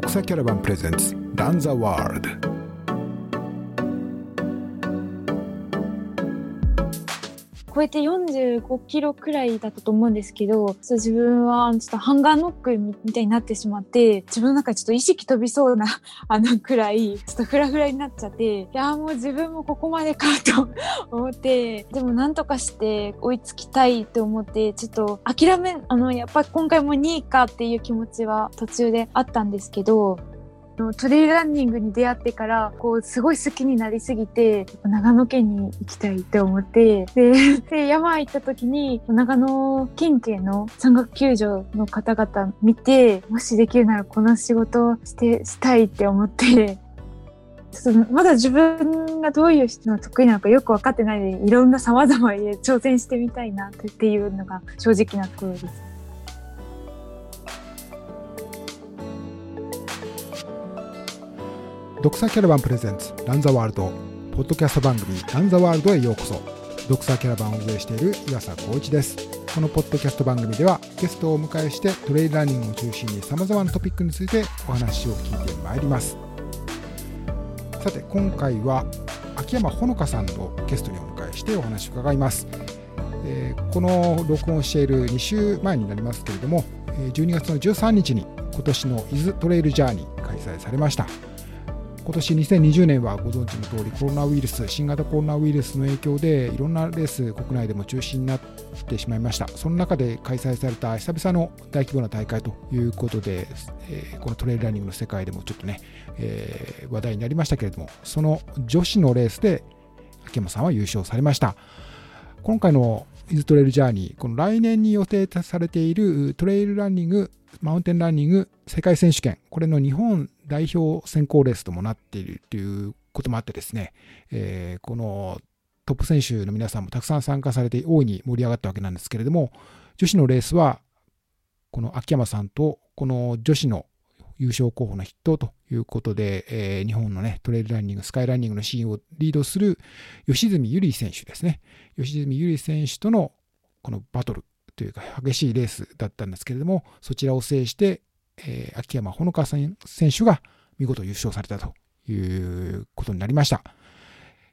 独裁キャラバンプレゼンツランザワールド超えて45キロくらいだったと思うんですけど、自分はちょっとハンガーノックみたいになってしまって、自分の中でちょっと意識飛びそうな あのくらい、ちょっとフラフラになっちゃって、いやもう自分もここまでかと 思って、でもなんとかして追いつきたいと思って、ちょっと諦め、あの、やっぱり今回も2位かっていう気持ちは途中であったんですけど、のトレイルランニングに出会ってからこうすごい好きになりすぎて長野県に行きたいって思ってで 山行った時に長野県警の山岳救助の方々見てもしできるならこの仕事をしてしたいって思ってちょっとまだ自分がどういう人が得意なのかよく分かってないでいろんな様々に挑戦してみたいなっていうのが正直なところです。ドクサーキャラバンプレゼンツランザワールド。ポッドキャスト番組ランザワールドへようこそ。ドクサーキャラバンを運営している岩佐光一です。このポッドキャスト番組ではゲストをお迎えしてトレイルランニングを中心に様々なトピックについてお話を聞いてまいります。さて今回は秋山ほのかさんをゲストにお迎えしてお話を伺います。えー、この録音している2週前になりますけれども12月の13日に今年の伊豆トレイルジャーニー開催されました。今年2020年はご存知の通りコロナウイルス、新型コロナウイルスの影響でいろんなレース国内でも中止になってしまいました。その中で開催された久々の大規模な大会ということで、えー、このトレイルランニングの世界でもちょっとね、えー、話題になりましたけれども、その女子のレースで秋山さんは優勝されました。今回のイズトレイルジャーニー、この来年に予定されているトレイルランニング、マウンテンランニング世界選手権、これの日本代表選考レースともなっているということもあってですね、えー、このトップ選手の皆さんもたくさん参加されて大いに盛り上がったわけなんですけれども、女子のレースは、この秋山さんとこの女子の優勝候補の筆頭ということで、えー、日本のね、トレイルランニング、スカイランニングのシーンをリードする吉住ゆり選手ですね。吉住ゆり選手とのこのバトル。というか激しいレースだったんですけれども、そちらを制して、えー、秋山ほのか選手が見事優勝されたということになりました。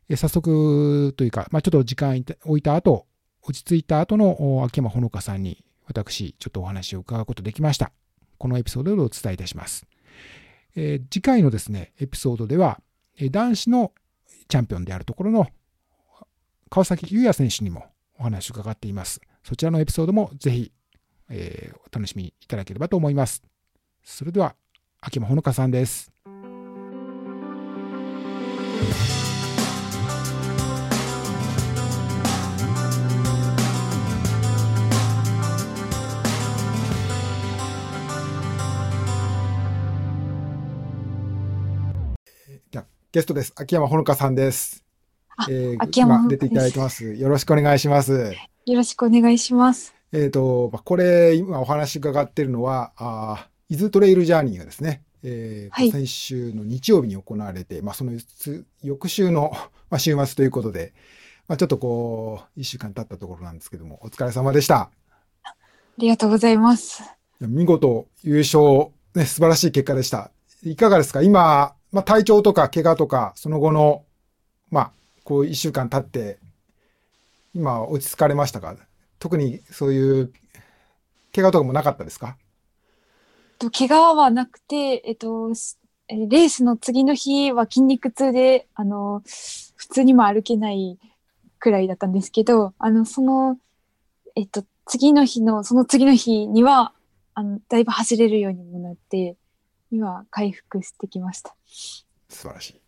えー、早速というか、まあ、ちょっと時間置いた後、落ち着いた後の秋山ほのかさんに私、ちょっとお話を伺うことできました。このエピソードでお伝えいたします。えー、次回のですね、エピソードでは、男子のチャンピオンであるところの川崎優也選手にもお話を伺っています。そちらのエピソードもぜひ、えー、お楽しみいただければと思います。それでは、秋間ほのかさんです。ゲストです。秋山ほのかさんです。えー、秋山出ていただいてます。よろしくお願いします。よろしくお願いします。えっ、ー、と、これ、今お話伺っているのは、あ伊豆トレイルジャーニーがですね、えー、はい、先週の日曜日に行われて、まあ、その翌週の、まあ、週末ということで、まあ、ちょっとこう、一週間経ったところなんですけども、お疲れ様でした。ありがとうございます。見事優勝、ね、素晴らしい結果でした。いかがですか？今、まあ、体調とか怪我とか、その後の、まあ、こう一週間経って、今落ち着かれましたか？特にそういう怪我とかもなかったですか？と怪我はなくて、えっと、レースの次の日は筋肉痛で、あの、普通にも歩けないくらいだったんですけど、あの、その、えっと、次の日の、その次の日には、あの、だいぶ走れるようにもなって、今、回復してきました。素晴らしい。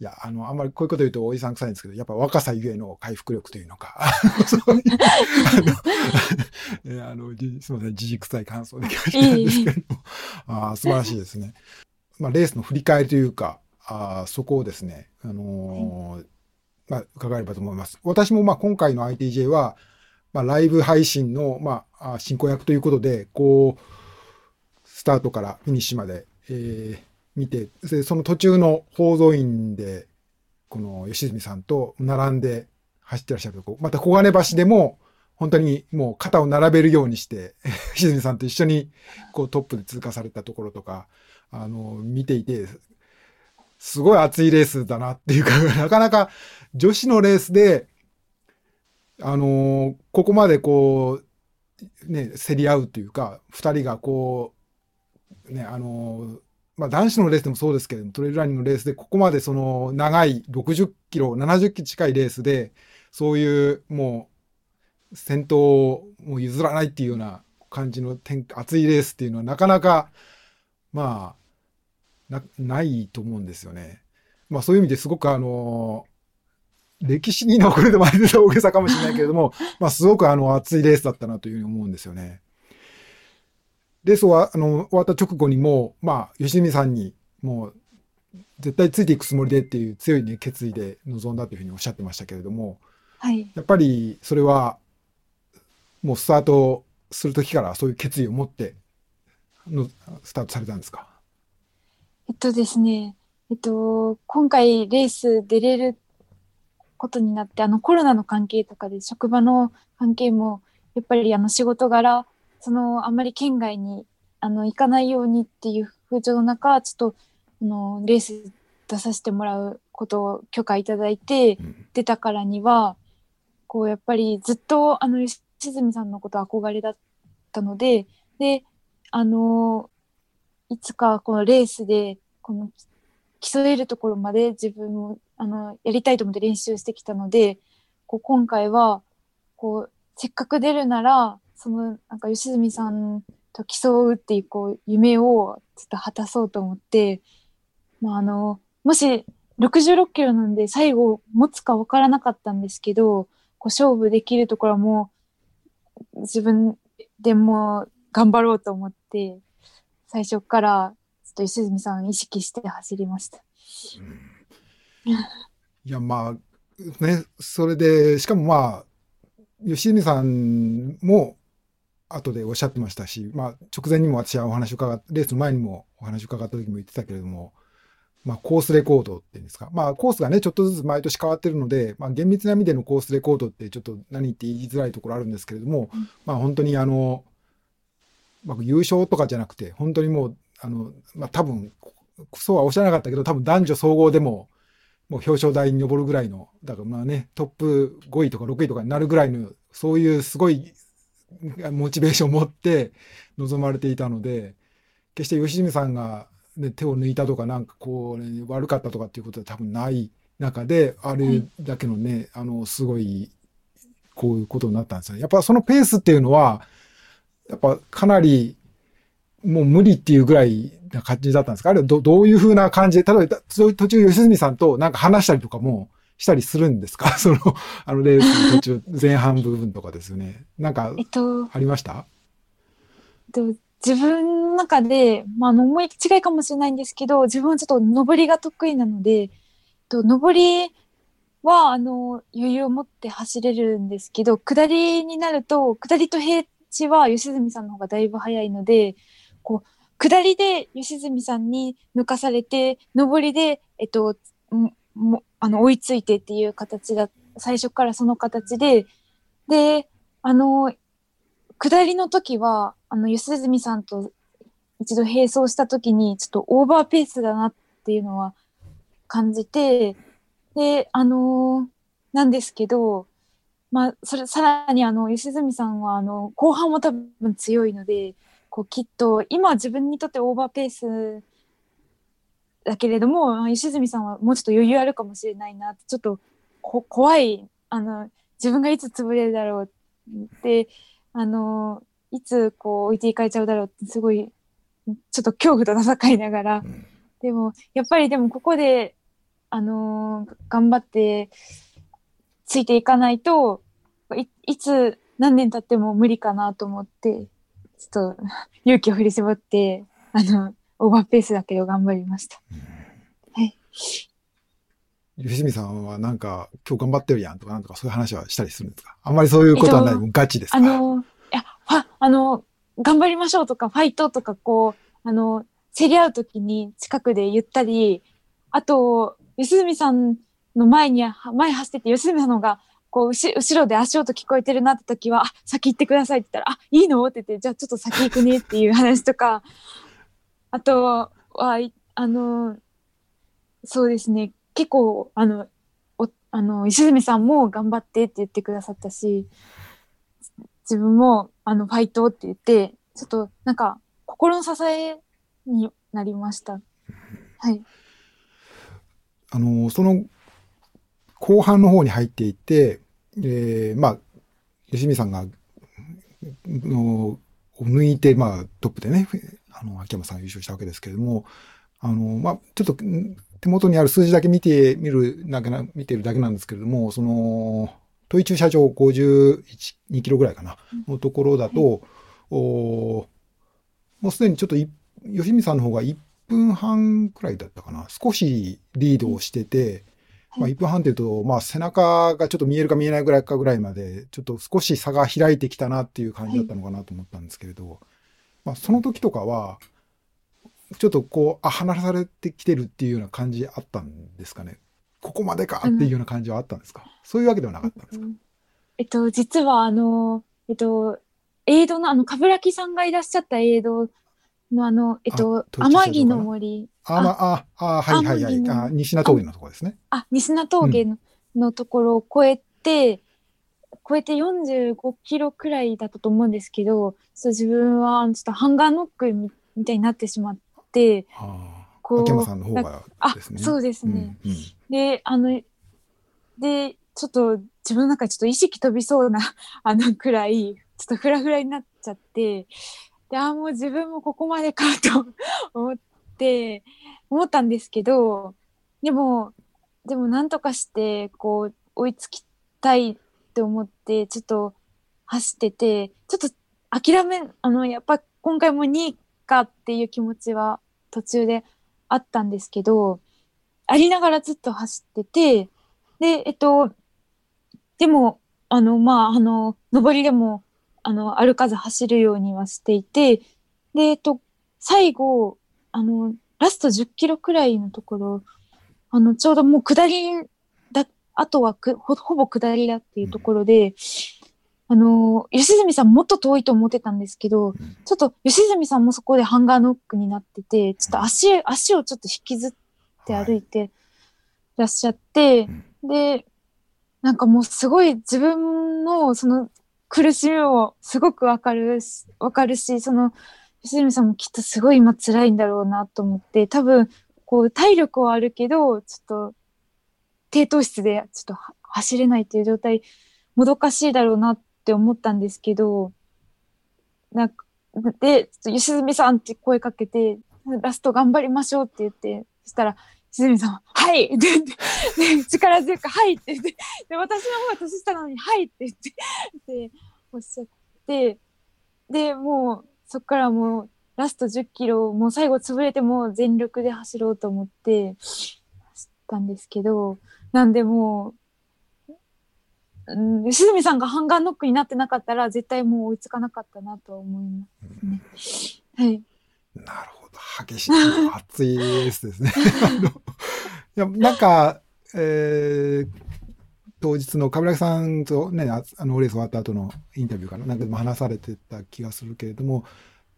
いや、あの、あんまりこういうこと言うとおじさん臭いんですけど、やっぱ若さゆえの回復力というのか、そういうあの、すみません、じじ臭い感想で聞かせたんですけども、あ素晴らしいですね。まあ、レースの振り返りというか、あそこをですね、あのー、まあ、伺えればと思います。私もまあ今回の ITJ は、まあ、ライブ配信の、まあ、進行役ということで、こう、スタートからフィニッシュまで、えー、見て、その途中の宝蔵院で、この吉住さんと並んで走ってらっしゃるとこ、また小金橋でも本当にもう肩を並べるようにして、石住さんと一緒にこうトップで通過されたところとか、あの、見ていて、すごい熱いレースだなっていうか、なかなか女子のレースで、あの、ここまでこう、ね、競り合うというか、二人がこう、ね、あの、まあ男子のレースでもそうですけれども、トレイルランニングのレースでここまでその長い60キロ、70キロ近いレースで、そういうもう先頭をもう譲らないっていうような感じの天熱いレースっていうのはなかなか、まあ、な、いと思うんですよね。まあそういう意味ですごくあの、歴史に残るでもあれで大げさかもしれないけれども、まあすごくあの熱いレースだったなというふうに思うんですよね。レースは、あの、終わった直後にもう、まあ、吉見さんに、もう、絶対ついていくつもりでっていう強いね、決意で臨んだというふうにおっしゃってましたけれども、はい。やっぱりそれは、もうスタートするときからそういう決意を持っての、スタートされたんですか？えっとですね、えっと、今回レース出れることになって、あのコロナの関係とかで職場の関係も、やっぱりあの仕事柄、そのあんまり県外にあの行かないようにっていう風潮の中、ちょっとあのレース出させてもらうことを許可いただいて、うん。出たからには、こうやっぱりずっとあの吉住さんのこと憧れだったので、で、あの、いつかこのレースで、この競えるところまで自分もあのやりたいと思って練習してきたので、こう今回は、こう、せっかく出るなら、その、なんか吉住さんと競うっていう、こう、夢をちょっと果たそうと思って、まあ、あの、もし66キロなんで最後持つかわからなかったんですけど、こう勝負できるところはもう自分でも頑張ろうと思って、最初からちょっと吉住さん意識して走りました。いや、まあ、ね、それで、しかもまあ、吉住さんも、後でおっしゃってましたし、まあ、直前にも私はお話を伺っレースの前にもお話を伺った時も言ってたけれども、まあ、コースレコードっていうんですか。まあ、コースがね、ちょっとずつ毎年変わってるので、まあ、厳密な意味でのコースレコードってちょっと何言って言いづらいところあるんですけれども、うんまあ、本当にあの、まあ、優勝とかじゃなくて、本当にもう、あの、まあ、多分、そうはおっしゃらなかったけど、多分男女総合でも、もう表彰台に上るぐらいの、だからまあね、トップ5位とか6位とかになるぐらいの、そういうすごいモチベーションを持って臨まれていたので、決して吉住さんが、ね、手を抜いたとか、なんかこう、ね、悪かったとかっていうことは多分ない中で、あれだけのね、あの、すごい、こういうことになったんですよ。やっぱそのペースっていうのは、やっぱかなり、もう無理っていうぐらいな感じだったんですか？あれはどどういうふうな感じ？で、例えば途中吉住さんとなんか話したりとかもしたりするんですか？その、あのレースの途中、前半部分とかですよね。なんかえっと、ありました？自分の中で、まあ、思い違いかもしれないんですけど、自分はちょっと上りが得意なので、と上りはあの余裕を持って走れるんですけど、下りになると、下りと平地は吉住さんの方がだいぶ早いので、こう、下りで吉住さんに抜かされて、上りで、えっと、ももあの追いついてっていう形だ、最初からその形で、で、あの、下りの時は、あの、吉住さんと一度並走した時に、ちょっとオーバーペースだなっていうのは感じて、で、あのなんですけど、まあ、それ、さらにあの、吉住さんは、あの、後半も多分強いので、こう、きっと、今自分にとってオーバーペースだけれども、あ吉住さんはもうちょっと余裕あるかもしれないなって、ちょっと怖い、あの、自分がいつ潰れるだろうって、あの、いつこう置いていかれちゃうだろうって、すごい、ちょっと恐怖と戦いながら、うんでも、やっぱりでもここで、あの頑張って、ついていかないと、いいつ何年経っても無理かなと思って、ちょっと勇気を振り絞って、あの、オーバーペースだけど頑張りました。はい。吉住さんはなんか、今日頑張ってるやんとかなんとかそういう話はしたりするんですか？あんまりそういうことはない、えっとガチですか？あの、いや、あの、頑張りましょうとか、ファイトとか、こう、あの、競り合うときに近くで言ったり、あと、吉住さんの前に、前走ってて、吉住さんの方が、こう後後ろで足音聞こえてるなって時は「あ先行ってください」って言ったら「あいいの?」って言って「じゃあちょっと先行くね」っていう話とかあとはあのそうですね結構あのおあの石住さんも頑張ってって言ってくださったし自分もあのファイトって言ってちょっとなんか心の支えになりました。はい。あのその後半の方に入っていって、えー、まあ吉見さんがの抜いて、まあ、トップでね、あの、秋山さんが優勝したわけですけれども、あの、まあ、ちょっと手元にある数字だけ見てみるだけな、見てるだけなんですけれども、その、問い駐車場51、2キロぐらいかな、のところだと、うん、おもうすでにちょっと吉見さんの方が1分半くらいだったかな。少しリードをしてて、うん、まあ1分半っていうと、まあ背中がちょっと見えるか見えないぐらいかぐらいまで、ちょっと少し差が開いてきたなっていう感じだったのかなと思ったんですけれど、まあその時とかは、ちょっとこう、あ、離されてきてるっていうような感じあったんですかね。ここまでかっていうような感じはあったんですか、うん、そういうわけではなかったんですか、えっと、実はあの、えっと、エイドのあの、冠城さんがいらっしゃったエイドのあの、えっと、天城の森。あ、まあ、あ、はいはいはい。あ西名峠のところですね。あ、西名峠の,、のところを越えて、超えて45キロくらいだったと思うんですけど、そう自分はちょっとハンガーノックみたいになってしまって、こう。秋山さんの方がですね。あ、そうですね。うんうん、で、あの、で、ちょっと自分の中でちょっと意識飛びそうな、あのくらい、ちょっとフラフラになっちゃって、で、あ、もう自分もここまでかと 思って、思ったんですけど、でも、でもなんとかして、こう、追いつきたいって思って、ちょっと走ってて、ちょっと諦め、あの、やっぱ今回も2位かっていう気持ちは途中であったんですけど、ありながらずっと走ってて、で、えっと、でも、あの、まあ、あの、上りでも、あの、歩かず走るようにはしていて、で、えっと、最後、あの、ラスト10キロくらいのところ、あの、ちょうどもう下り、あとはくほほぼ下りだっていうところで、あの、吉住さんもっと遠いと思ってたんですけど、ちょっと吉住さんもそこでハンガーノックになってて、ちょっと足、足をちょっと引きずって歩いてらっしゃって、で、なんかもうすごい自分のその苦しみをすごくわかるし、わかるし、その、吉住さんもきっとすごい今辛いんだろうなと思って、多分、こう、体力はあるけど、ちょっと、低糖質でちょっと走れないっていう状態、もどかしいだろうなって思ったんですけど、なんか、で、吉住さんって声かけて、ラスト頑張りましょうって言って、そしたら、しずみさんは、はい!って言って、力強く、はい!って言って、で、私の方が年下なのに、はい!って言って、で、おっしゃって、で、もう、そっからもう、ラスト10キロ、もう最後潰れても全力で走ろうと思って、走ったんですけど、なんでもう、うん、しずみさんがハンガーノックになってなかったら、絶対もう追いつかなかったなと思いますね。はい。なるほど。激しい、熱いレースですね。いや、なんか、えー、当日の冠城さんとね、あの、レース終わった後のインタビューかな、なんかでも話されてた気がするけれども、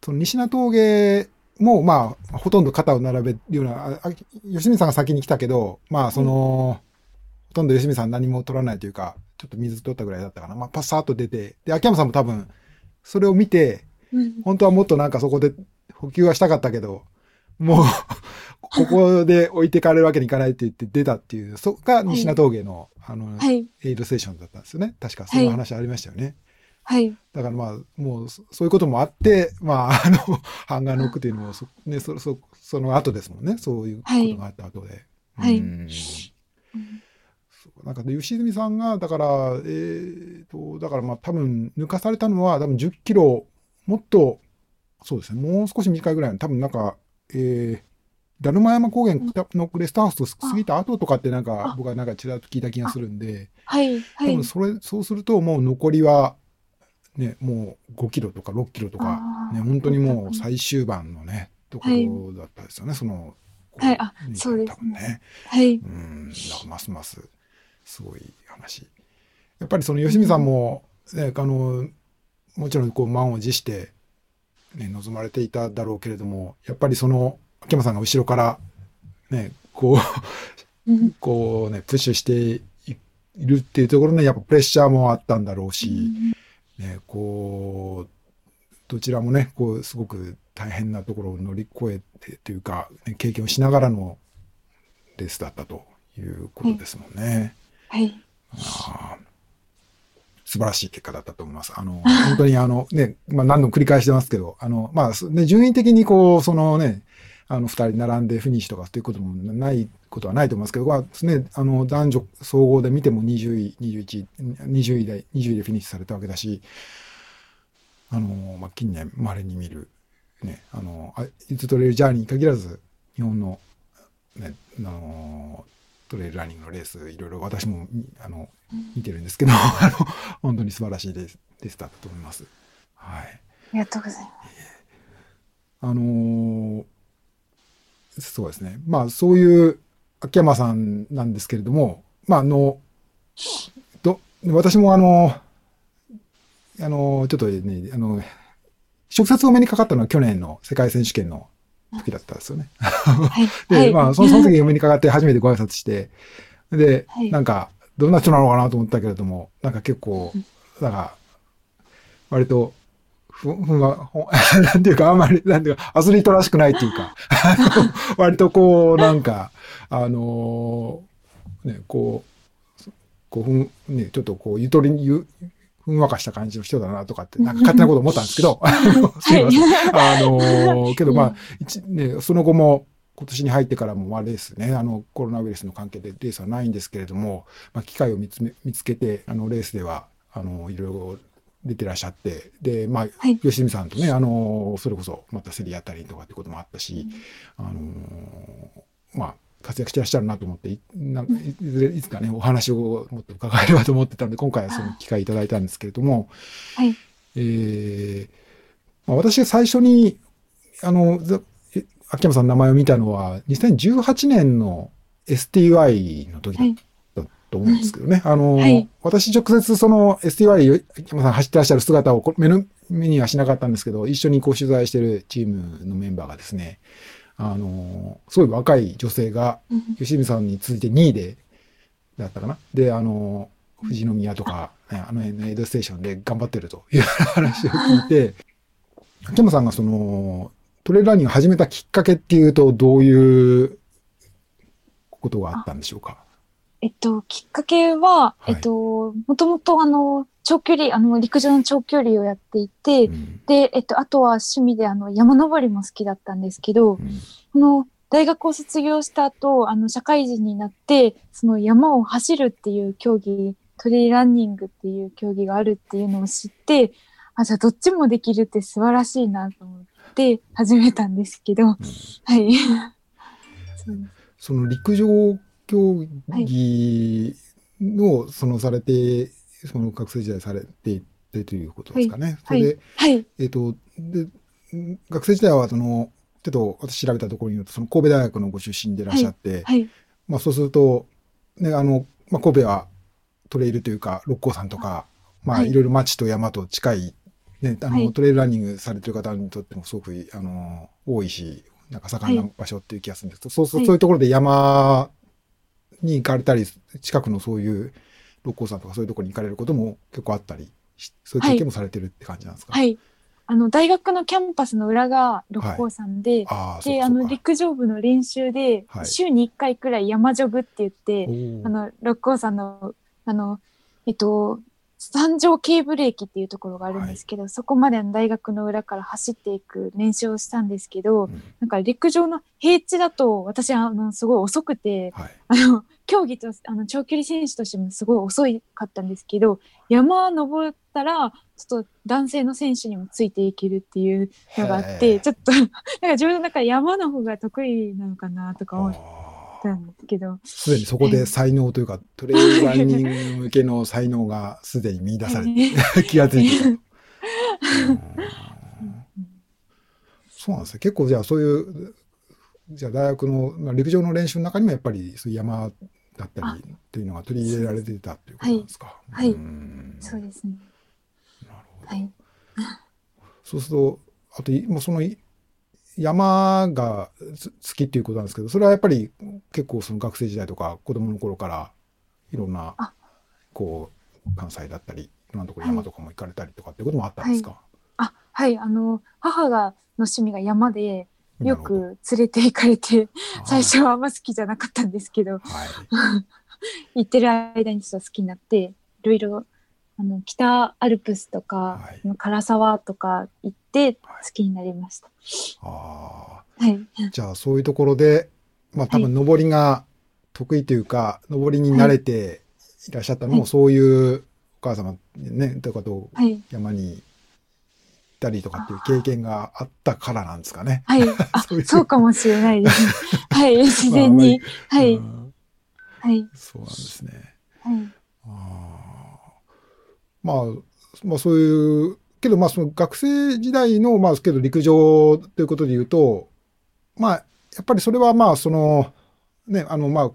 その西名峠も、まあ、ほとんど肩を並べるような、あ吉見さんが先に来たけど、まあ、その、うん、ほとんど吉見さん何も取らないというか、ちょっと水取ったぐらいだったかな。まあ、パッサーと出て、で、秋山さんも多分、それを見て、うん、本当はもっとなんかそこで補給はしたかったけど、もう ここで置いてかれるわけにいかないって言って出たっていう、そこが西名峠の、はい、あの、はい、エイドステーションだったんですよね。確かその話ありましたよね。はい。だからまあ、もう、そういうこともあって、まあ、あの、ハンガーノックっていうのもそ、ね、そ、そ、その後ですもんね。そういうことがあった後で。はい。なんか、吉住さんが、だから、えっ、ー、と、だからまあ多分抜かされたのは多分10キロ、もっとそうですね、もう少し短いぐらいの、多分なんか、えー、ダルマ山高原のレストハウスと過ぎた後とかってなんか、僕はなんかちらっと聞いた気がするんで、はい、はい。多分それ、そうするともう残りは、ね、もう5キロとか6キロとか、ね、本当にもう最終盤のね、ところだったですよね、その、はい、あ、そうですね。はい。うん、ますます、すごい話。やっぱりその吉見さんも、ね、あの、もちろんこう満を持して、ね、望まれていただろうけれども、やっぱりその、秋山さんが後ろから、ね、こう、こうね、プッシュしているっていうところにやっぱプレッシャーもあったんだろうし、ね、こう、どちらもね、こう、すごく大変なところを乗り越えてというか、ね、経験をしながらのレースだったということですもんね。はい。あ素晴らしい結果だったと思います。あの、本当にあの、ね、まあ何度も繰り返してますけど、あの、まあ、ね、順位的にこう、そのね、あの、二人並んでフィニッシュとかということもないことはないと思いますけど、まあ、ね、あの、男女総合で見ても20位、21位、20位で、20位でフィニッシュされたわけだし、あの、まあ、近年稀に見る、ね、あの、あいつトレイルジャーニーに限らず、日本の、ね、あの、トレイルランニングのレース、いろいろ私も、あの、見てるんですけど、あの、本当に素晴らしいレースレースだったと思います。はい。ありがとうございます。あのー、そうですね。まあ、そういう秋山さんなんですけれども、まあ、あの、ど、私もあの、あの、ちょっとね、あの、直接お目にかかったのは去年の世界選手権の時だったんですよね。はい、で、まあ、その時お目にかかって初めてご挨拶して、で、はい、なんか、どんな人なのかなと思ったけれども、なんか結構、なんか、割と、ふ、ふんわ、なんていうか、あんまり、なんていうか、アスリートらしくないっていうか、割とこう、なんか、あのー、ね、こう、こう、ふん、ね、ちょっとこう、ゆとりに、ゆ、ふんわかした感じの人だなとかって、なんか勝手なこと思ったんですけど、すいません。あのー、けどまあ、一、ね、その後も、今年に入ってからも、まあ、レースね、あの、コロナウイルスの関係でレースはないんですけれども、まあ、機会を見つめ、見つけて、あの、レースでは、あの、いろいろ出てらっしゃって、で、まあ、はい、吉見さんとね、あの、それこそ、また競り合ったりとかってこともあったし、うん、あの、まあ、活躍してらっしゃるなと思って、いなんいずれいつかね、お話をもっと伺えればと思ってたんで、今回はその機会いただいたんですけれども、はい。えー、まあ、私が最初に、あの、秋山さんの名前を見たのは、2018年の STY の時だったと思うんですけどね。はい、あの、はい、私直接その STY 秋山さん走ってらっしゃる姿を目の目にはしなかったんですけど、一緒にこう取材してるチームのメンバーがですね、あの、すごい若い女性が、吉見さんに続いて2位で、だったかな。で、あの、富士宮とか、ね、あの辺のエイドステーションで頑張ってるという話を聞いて、秋山さんがその、トレーラーニング始めたきっかけっていうと、どういうことがあったんでしょうか？えっと、きっかけは、はい、えっと、もともとあの、長距離、あの、陸上の長距離をやっていて、うん、で、えっと、あとは趣味であの、山登りも好きだったんですけど、うん、この、大学を卒業した後、あの、社会人になって、その山を走るっていう競技、トレイランニングっていう競技があるっていうのを知って、あ、じゃあどっちもできるって素晴らしいなと思って、始めたんですけど、うん、はい。その陸上競技の、そのされて、その学生時代されていてということですかね。はい、それで、はい、えっ、ー、と、で、学生時代はその、ちょっと私調べたところによると、その神戸大学のご出身でいらっしゃって、はい、まあそうすると、ね、あの、まあ神戸はトレイルというか、六甲山とか、まあい。ろいろ町と山と近いね、あの、はい、トレイルランニングされてる方にとってもすごく、あの、多いし、なんか盛んな場所っていう気がするんですけど、そうそう、そういうところで山に行かれたり、近くのそういう六甲山とかそういうところに行かれることも結構あったり、そういう経験もされてるって感じなんですか、はい、あの、大学のキャンパスの裏が六甲山で、はい、で、あの、陸上部の練習で、週に1回くらい山ジョグって言って、あの、六甲山の、あの、えっと、三条ケーブル駅っていうところがあるんですけど、はい、そこまでの大学の裏から走っていく練習をしたんですけど、うん、なんか陸上の平地だと私あのすごい遅くて、はい、あの競技とあの長距離選手としてもすごい遅かったんですけど山登ったらちょっと男性の選手にもついていけるっていうのがあってちょっと なんか自分の中で山の方が得意なのかなとか思って。たんですけど。すでにそこで才能というか、トレーランニング向けの才能がすでに見出されて、気がついてた。そうなんですね。結構じゃあそういう、じゃあ大学の、まあ、陸上の練習の中にもやっぱりそういう山だったりっていうのが取り入れられてたっていうことなんですか。はいはいうんそうですね。なるほど。はい。そうすると、あとい、もうそのい山がつ好きっていうことなんですけど、それはやっぱり結構その学生時代とか子供の頃からいろんなあ、こう、関西だったり、いろんなところ山とかも行かれたりとかっていうこともあったんですか、あ、はい。あの、母が、の趣味が山で、よく連れて行かれて、最初はあんま好きじゃなかったんですけど、はい。行ってる間にちょっと好きになって、いろいろ、あの、北アルプスとか、はい唐沢とか行って好きになりました。あはい。あ、じゃあそういうところで、まあ多分登りが得意というか、登りに慣れていらっしゃったのも、はいそういうお母様ね、とかとはい。山にたりとかっていう経験があったからなんですかね。はい。あ、そういうそうかもしれないです。はい。自然に。はい。うんはい。そうなんですね。はい。あーまあ、まあそういう、けどまあその学生時代の、まあけど陸上ということで言うと、まあ、やっぱりそれはまあその、ね、あのまあ、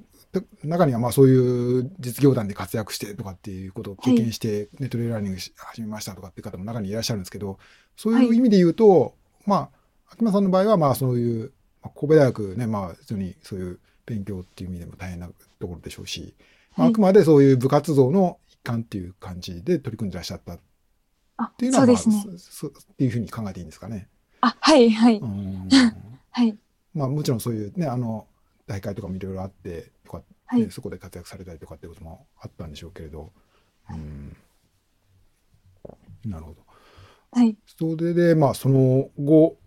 中にはまあそういう実業団で活躍してとかっていうことを経験して、ネットレーラーニングし始めましたとかっていう方も中にいらっしゃるんですけど、そういう意味で言うと、まあ、秋間さんの場合はまあそういう、まあ、神戸大学ね、まあ普通にそういう勉強っていう意味でも大変なところでしょうし、まあ、はいあくまでそういう部活動の一環っていう感じで取り組んでらっしゃったっあていう、のは、まあ、そうですね。っていうふうに考えていいんですかね。あ、はい。はい。うん はい。まあもちろんそういうね、あの、大会とかもいろいろあって、はい。ねそこで活躍されたりとかってこともあったんでしょうけれど。うん。なるほど。はい。それで、まあその後、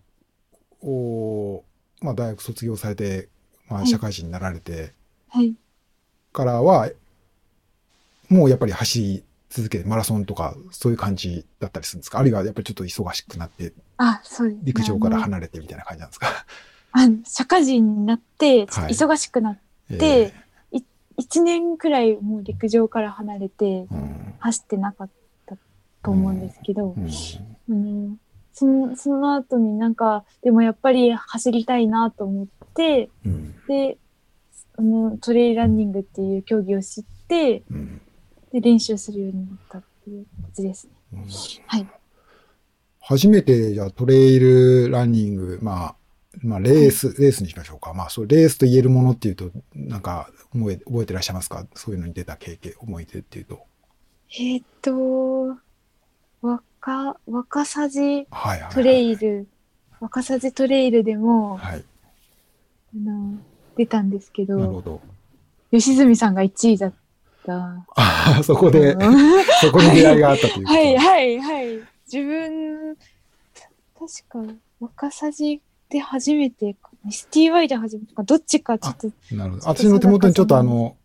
おまあ大学卒業されて、まあはい社会人になられてはい。からは、もうやっぱり走り続けて、マラソンとかそういう感じだったりするんですか？あるいはやっぱりちょっと忙しくなって、あ、そう。陸上から離れてみたいな感じなんですか？あの社会人になって、忙しくなって、え。1年くらいもう陸上から離れて走ってなかったと思うんですけど、うん。うん、そのその後になんかでもやっぱり走りたいなと思ってうん。であのトレイルランニングっていう競技を知ってうん。で練習するようになったっていう感じですね。うん。はい。初めてじゃあトレイルランニング、まあ、まあレース、レースにしましょうか。まあそうレースと言えるものっていうと、なんか覚え覚えてらっしゃいますか？そういうのに出た経験、思い出っていうと。えーっと若若さじはいはい、はい。トレイル若さじトレイルでも、はい。あの出たんですけどなるほど。吉住さんが1位だった。ああ、そこでう、ん そこに出会いがあったという。はいはいはい。自分、確か、若さじで初めてかな、STY で初めてか、どっちかちょっと、なるほど。私の手元にちょっとあの、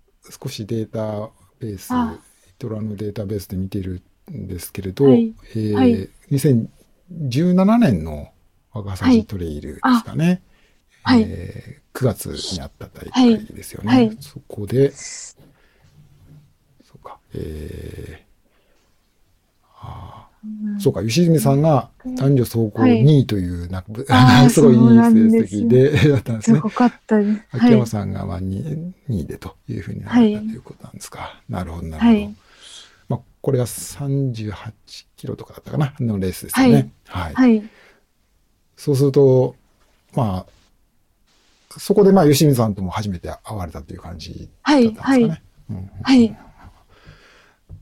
少しデータベース、あ。トラのデータベースで見ているんですけれど、はい。えーはい。2017年の若さじトレイルですかね。はい。えー9月にあった大会ですよね。はい。はい。そこで、そうか、えーあうんーそうか、吉住さんが男女走行はい2位という、なんか、すごいいい成績で、だったんですね。すごかったです。秋山さんがまあ 2, 2位でというふうになったとはいいうことなんですか。なるほど、なるほど。はいまあ、これが38キロとかだったかな、のレースですよね。はい。はい。そうすると、まあ、そこでまあ、吉見さんとも初めて会われたという感じだったんですかね。はい。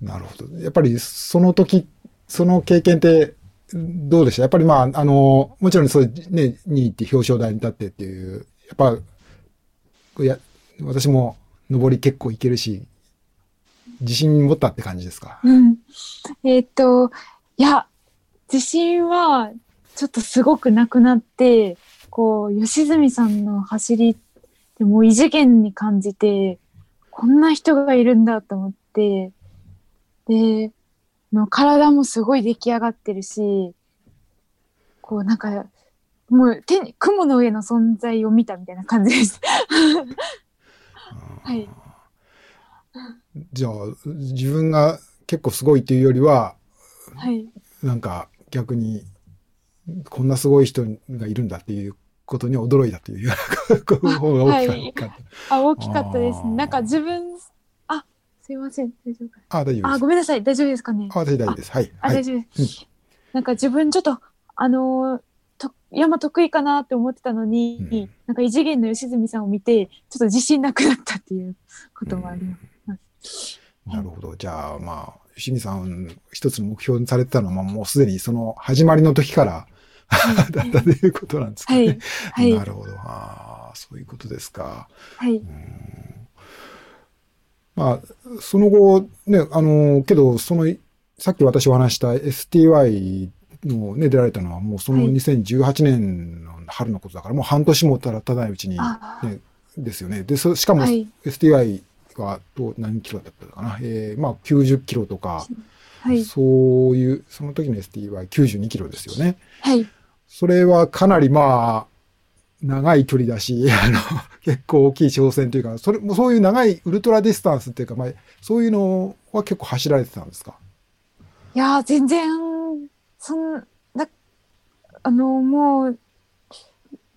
なるほど。やっぱりその時、その経験ってどうでした？やっぱりまあ、あの、もちろんそうね、2位って表彰台に立ってっていう、やっぱ、いや、私も上り結構いけるし、自信持ったって感じですか？うん。えーっと、いや、自信はちょっとすごくなくなって、こう、吉住さんの走りってもう異次元に感じて、こんな人がいるんだと思って、で、の体もすごい出来上がってるし、こうなんか、もう手に、雲の上の存在を見たみたいな感じです。はい。じゃあ、自分が結構すごいっていうよりは、はい。なんか逆に、こんなすごい人がいるんだっていうことに驚いたというような方が大きかった。あ、大きかったですね。なんか自分、あ、すいません。大丈夫かあ、大丈夫。あ、ごめんなさい。大丈夫ですかね？あ、大丈夫です。はい。あ、大丈夫です。なんか自分ちょっと、あのー、と山得意かなって思ってたのに、うん、なんか異次元の吉住さんを見て、ちょっと自信なくなったっていうこともあります。うん、なるほど。じゃあ、まあ、吉見さん、一つの目標にされてたのは、まあ、もうすでにその始まりの時から、だったということなんですかね。はい。はい、なるほど。ああ、そういうことですか。はい。まあ、その後、ね、あの、けど、その、さっき私お話した STY のね、出られたのはもうその2018年の春のことだから、もう半年もたらたないうちに、ね、ですよね。で、そしかも STY はどう何キロだったかな。えー、まあ90キロとか、はい、そういう、その時の STY92 キロですよね。はい。それはかなりまあ、長い距離だし、あの、結構大きい挑戦というか、それもそういう長いウルトラディスタンスっていうか、まあ、そういうのは結構走られてたんですか？いや全然、そんな、あの、もう、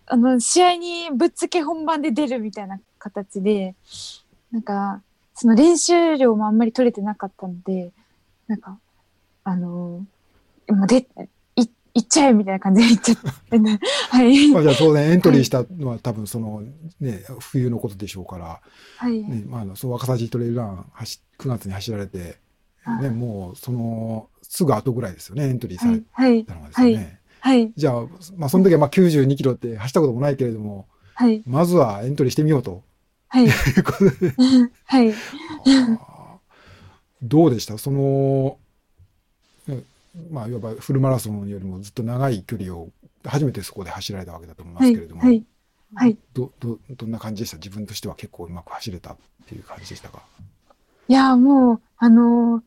あの、試合にぶっつけ本番で出るみたいな形で、なんか、その練習量もあんまり取れてなかったので、なんか、あの、もうで、い、行っちゃえみたいな感じで行っちゃってね。はい。まあじゃあ当然エントリーしたのは多分そのね、冬のことでしょうから、はい。ね、まあその若さじトレイルラン走、9月に走られて、ね、もうその、すぐ後ぐらいですよね、エントリーされたのがですよね。はい。はい、じゃあ、まあその時はまあ92キロって走ったこともないけれども、はい。まずはエントリーしてみようと。はい。はい。どうでした？その、まあ、いわばフルマラソンよりもずっと長い距離を初めてそこで走られたわけだと思いますけれども、はい。はい。ど、ど、どんな感じでした？自分としては結構うまく走れたっていう感じでしたか？いや、もう、あのー、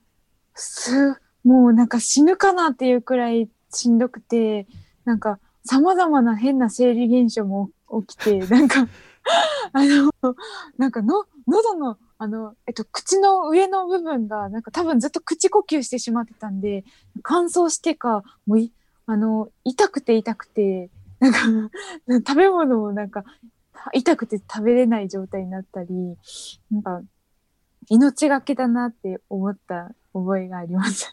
す、もうなんか死ぬかなっていうくらいしんどくて、なんか様々な変な生理現象も起きて、なんかあの、なんかの、喉の、あの、えっと、口の上の部分が、なんか多分ずっと口呼吸してしまってたんで、乾燥してか、もうい、あの、痛くて痛くて、なんか、食べ物をなんか、痛くて食べれない状態になったり、なんか、命がけだなって思った覚えがあります。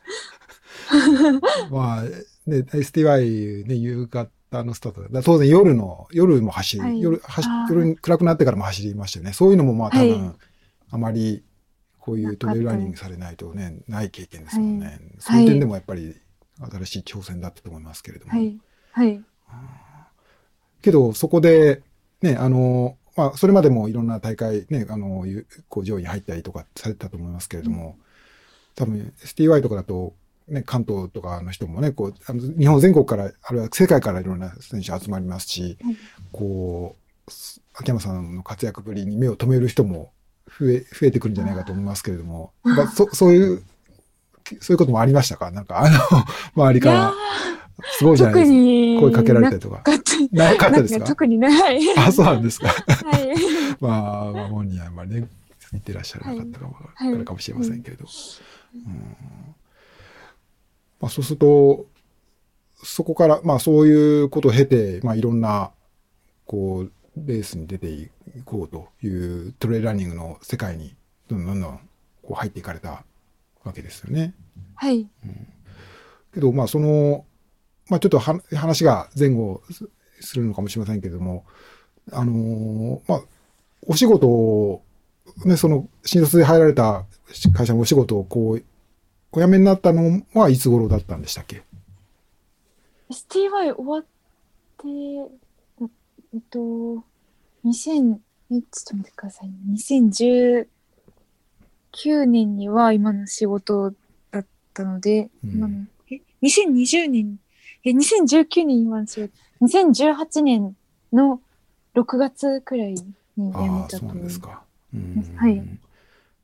まあ、ね、STY ね、夕方あのスタートだ。当然夜の、夜も走り、はい、夜、は夜暗くなってからも走りましたよね。そういうのもまあ多分、はい、あまりこういうトレイルランニングされないとね、ない経験ですもんね。はい、そういう点でもやっぱり新しい挑戦だったと思いますけれども。はい。はい。けど、そこで、ね、あの、まあ、それまでもいろんな大会ね、あの、こう上位に入ったりとかされてたと思いますけれども、うん、多分 STY とかだと、ね、関東とかの人もね、こう、あの日本全国から、あるいは世界からいろんな選手集まりますし、はい、こう、秋山さんの活躍ぶりに目を留める人も増え、増えてくるんじゃないかと思いますけれども、そそういう、そういうこともありましたか？なんか、あの、周りから、すごいじゃないですか。声かけられたりとか。なかったですか？特にない。あ、そうなんですか。はい。まあ、本人はあんまりね、言ってらっしゃらなかったかも、はい、かもしれませんけれど。うんまあ、そうすると、そこから、まあそういうことを経て、まあいろんな、こう、レースに出ていこうというトレイランニングの世界にどんどんどんどんこう入っていかれたわけですよね。はい。うん、けど、まあその、まあちょっと話が前後するのかもしれませんけれども、あのー、まあ、お仕事を、ね、その、新卒で入られた会社のお仕事をこう、お辞めになったのはいつ頃だったんでしたっけ ?STY 終わって、えっと、2000、え、ちょっと待ってください、ね。2019年には今の仕事だったので、うん、今の、え、2020年、え、2019年今の仕事、2018年の6月くらいに辞めたと。そうですか。はい。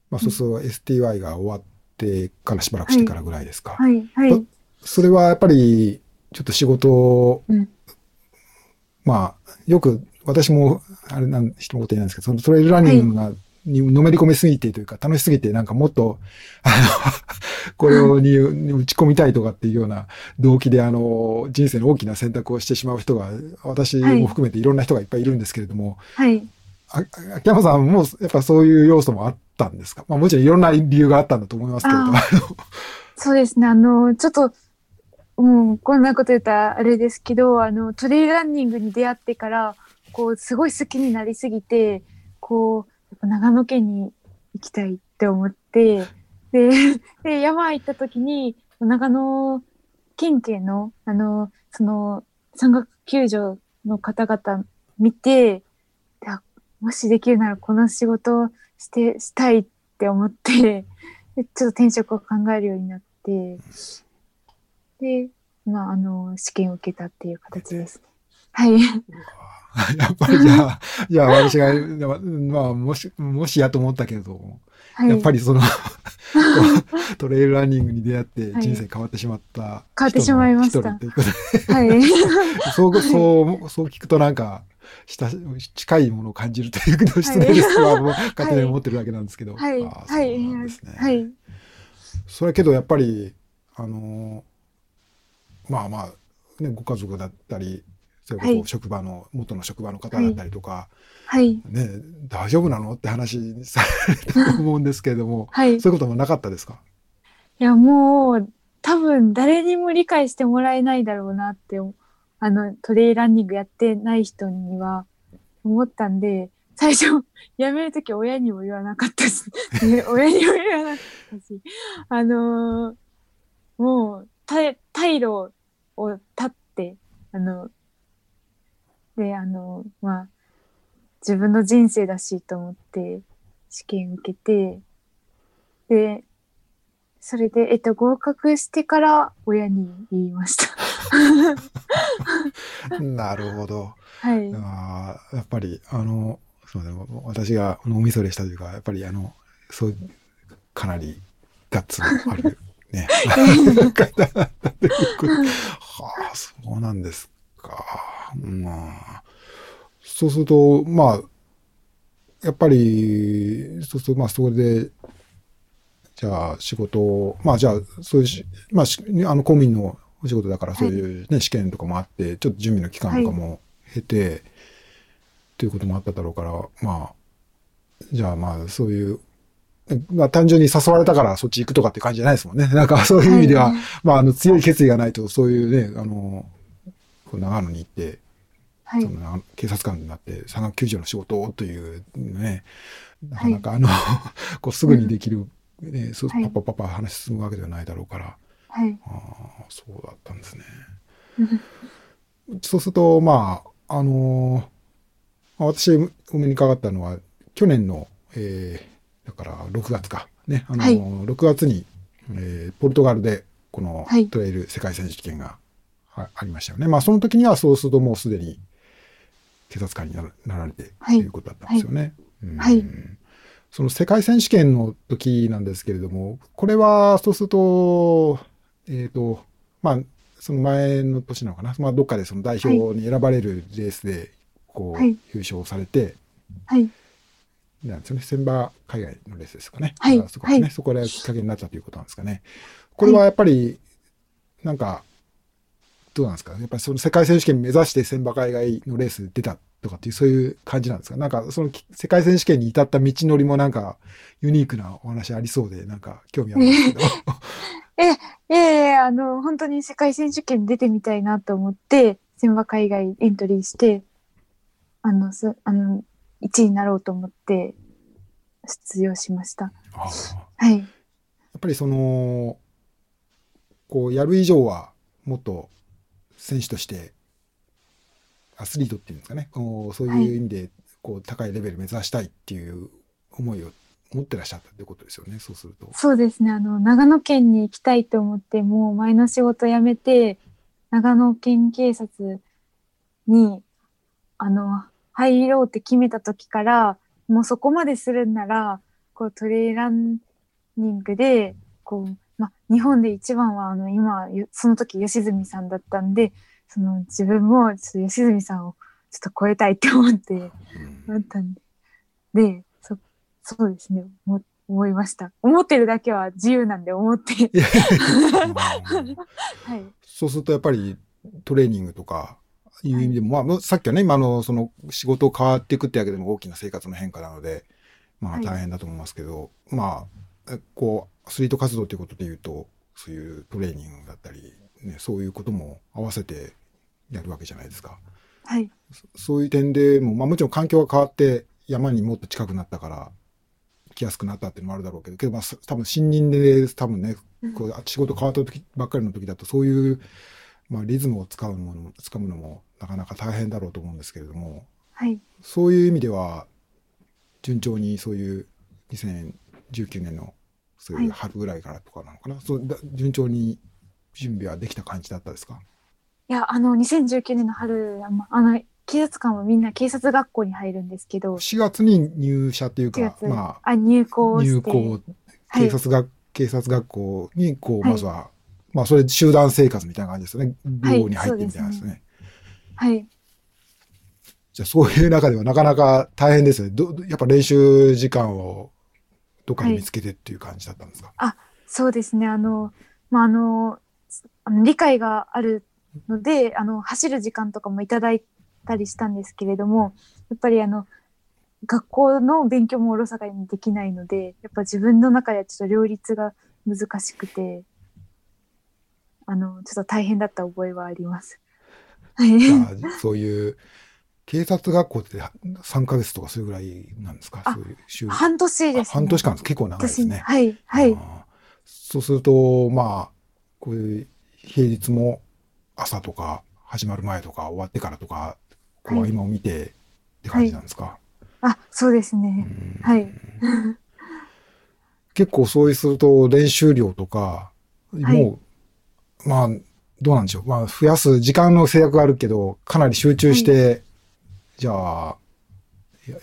まあ、そうすると STY が終わって、からしばらくしてからぐらいですか。はい、はい。それはやっぱり、ちょっと仕事、うん、まあ、よく、私も、あれなん、人のこと言えないんですけど、そのトレイルランニングがにのめり込みすぎてというか、楽しすぎて、なんかもっと、あの、これをにに打ち込みたいとかっていうような動機で、あの、人生の大きな選択をしてしまう人が、私も含めていろんな人がいっぱいいるんですけれども、はい。あ秋山さんもやっぱそういう要素もあったんですか？まあもちろんいろんな理由があったんだと思いますけれども。あそうですね。あの、ちょっと、うん、こんなこと言ったらあれですけど、あの、トレイランニングに出会ってから、こう、すごい好きになりすぎて、こう、やっぱ長野県に行きたいって思って、で、で山行った時に、長野県警の、あの、その、山岳救助の方々見て、もしできるならこの仕事をして、したいって思って、ちょっと転職を考えるようになって、で、まあ、あの、試験を受けたっていう形ですね。はい。やっぱりじゃあ、じゃあ私が、まあもし、もしやと思ったけれども、はい、やっぱりその、トレイルランニングに出会って人生変わってしまった変わってしまいました人の一人ということではい。そう、そう、そう聞くとなんか、した近いものを感じるというの失礼ですが、もう勝手に思ってるだけなんですけど。はい。はい。そうなんですね。はい。それはけどやっぱり、あの、まあまあ、ね、ご家族だったり、それこはいそ職場の、元の職場の方だったりとか、はい。ね、大丈夫なの？って話されたと思うんですけれども、はい。いそういうこともなかったですか？や、もう、多分誰にも理解してもらえないだろうなって、あの、トレイランニングやってない人には思ったんで、最初、辞めるとき親にも言わなかったし、ね 親にも言わなかったし、あのーもう、た退路を立って、あの、で、あの、まあ、自分の人生だしと思って試験受けて、で、それで、えっと、合格してから親に言いました。なるほど。はい。あーやっぱり、あの、そうね、私が脳みそでしたというか、やっぱりあの、そう、かなりガッツのある、ね。はあ、そうなんですか。まあ、そうすると、まあ、やっぱり、そうすると、まあ、それで、じゃあ、仕事を、まあ、じゃあ、そういうし、まあ、しあの、公務員のお仕事だから、そういうね、試験とかもあって、ちょっと準備の期間とかも経て、ということもあっただろうから、まあ、じゃあまあ、そういう、まあ単純に誘われたからそっち行くとかって感じじゃないですもんね。なんかそういう意味では、はいまあ、あの、強い決意がないと、そういうね、あの、長野に行って、はいそ。のな警察官になって山岳救助の仕事をというね、なかなかあの、こうすぐにできる、ね、そうはいパパパパ話進むわけではないだろうから、はい。ああ、そうだったんですね。そうすると、まあ、あのまあ私、お目にかかったのは、去年の、えー、だから6月か。ね、あのはい6月に、えーポルトガルで、このはいトレイル世界選手権があありましたよね。まあ、その時には、そうするともうすでに警察官にならなられて、とはいいうことだったんですよね。うんはいその世界選手権の時なんですけれども、これは、そうすると、えっ、と、まあ、その前の年なのかな、まあ、どっかでその代表に選ばれるレースで、こう、はい優勝されて、はい。なんですよね、千葉海外のレースですかね。はいそこですね、はいそこできっかけになったということなんですかね。これはやっぱり、なんか、どうなんですか？やっぱりその世界選手権目指して千葉海外のレースに出たとかっていう、そういう感じなんですか？なんか、そのき世界選手権に至った道のりもなんか、ユニークなお話ありそうで、なんか興味あるんですけど。え えあの、本当に世界選手権出てみたいなと思って、千葉海外エントリーして、あの、すあの、1位になろうと思って、出場しました。はい。やっぱりその、こう、やる以上は、もっと選手として、アスリートっていうんですかね、こうそういう意味で、こう、高いレベル目指したいっていう思いを持ってらっしゃったってことですよね、そうすると。そうですね。あの、長野県に行きたいと思って、もう前の仕事辞めて、長野県警察に、あの、入ろうって決めた時から、もうそこまでするんなら、こうトレイランニングで、こう、ま、日本で一番は、あの、今、よその時吉住さんだったんで、その自分もちょっと吉住さんをちょっと超えたいって思って、うん思ったんで、で、そ、そうですね。思思いました。思ってるだけは自由なんで思って。うん はい。そうするとやっぱりトレーニングとかいう意味でも、まあ、さっきはね、今のその仕事変わっていくってわけでも大きな生活の変化なので、まあはい大変だと思いますけど、まあ、えこう、アスリート活動ということで言うと、そういうトレーニングだったり、ね、そういうことも合わせてやるわけじゃないですか。はい。そそういう点でも、まあもちろん環境が変わって山にもっと近くなったから、来やすくなったっていうのもあるだろうけど、けどまあす多分新任で多分ね、こう仕事変わった時ばっかりの時だとそういう、まあ、リズムを使うのも、掴むのもなかなか大変だろうと思うんですけれども、はい。そういう意味では、順調にそういう2019年のそういう春ぐらいからとかなのかな、そうだ順調に準備はできた感じだったですか？いや、あの、2019年の春、あまあの、警察官はみんな警察学校に入るんですけど、?4 月に入社っていう4か、月、まあ、入校あ、して。入校、はい警察学、警察学校に、こう、はいまずは、まあ、それで集団生活みたいな感じですよね。はい寮に入ってみたいなですね。はい。じゃあ、そういう中ではなかなか大変ですよね。どやっぱ練習時間をどっかで見つけてっていう感じだったんですか、そうですね。あの、まあ、あの、あの理解があるので、あの、走る時間とかもいただいたりしたんですけれども、やっぱりあの、学校の勉強もおろそかにできないので、やっぱ自分の中ではちょっと両立が難しくて、あの、ちょっと大変だった覚えはあります。はい。そういう、警察学校って3ヶ月とかそれぐらいなんですか？あそういう週半年です、ね。半年間です結構長いですね。はい、はい。そうすると、まあ、こういう平日も朝とか始まる前とか終わってからとか、こうはい今を見てって感じなんですか、あ、そうですうね。んはい。結構そうすると練習量とか、もう、まあ、どうなんでしょう。まあ、増やす時間の制約があるけど、かなり集中して、じゃあ、や